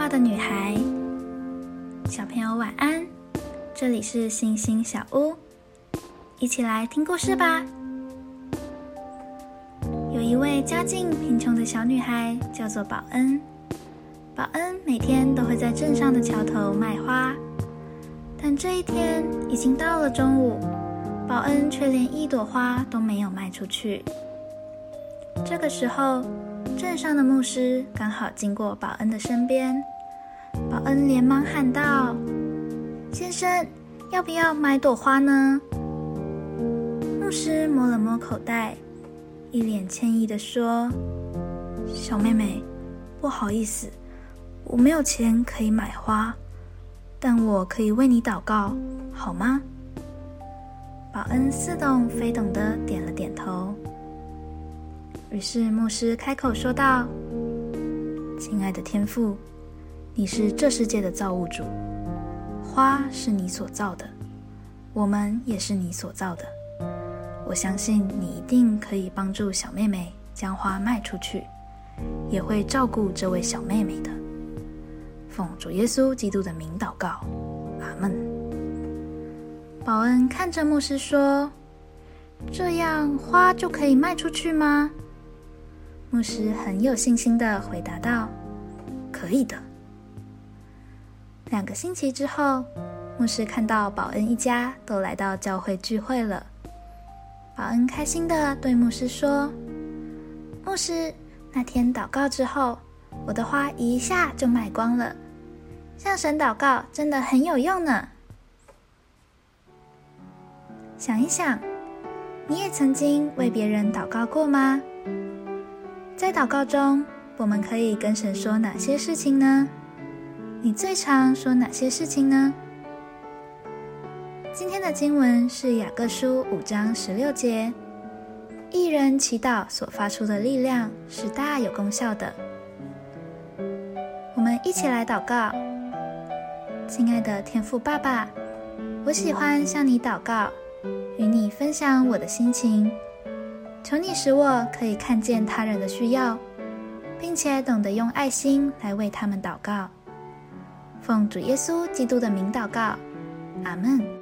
话的女孩，小朋友晚安。这里是星星小屋，一起来听故事吧。有一位家境贫穷的小女孩，叫做宝恩。宝恩每天都会在镇上的桥头卖花，但这一天已经到了中午，宝恩却连一朵花都没有卖出去。这个时候，镇上的牧师刚好经过保恩的身边，保恩连忙喊道：“先生，要不要买朵花呢？”牧师摸了摸口袋，一脸歉意的说：“小妹妹，不好意思，我没有钱可以买花，但我可以为你祷告，好吗？”保恩似懂非懂的点了点头。于是牧师开口说道：“亲爱的天父，你是这世界的造物主，花是你所造的，我们也是你所造的。我相信你一定可以帮助小妹妹将花卖出去，也会照顾这位小妹妹的。奉主耶稣基督的名祷告，阿门。”保恩看着牧师说：“这样花就可以卖出去吗？”牧师很有信心的回答道：“可以的。”两个星期之后，牧师看到保恩一家都来到教会聚会了。保恩开心的对牧师说：“牧师，那天祷告之后，我的花一下就卖光了。向神祷告真的很有用呢。想一想，你也曾经为别人祷告过吗？”在祷告中，我们可以跟神说哪些事情呢？你最常说哪些事情呢？今天的经文是雅各书五章十六节，一人祈祷所发出的力量是大有功效的。我们一起来祷告，亲爱的天父爸爸，我喜欢向你祷告，与你分享我的心情。求你使我可以看见他人的需要，并且懂得用爱心来为他们祷告。奉主耶稣基督的名祷告，阿门。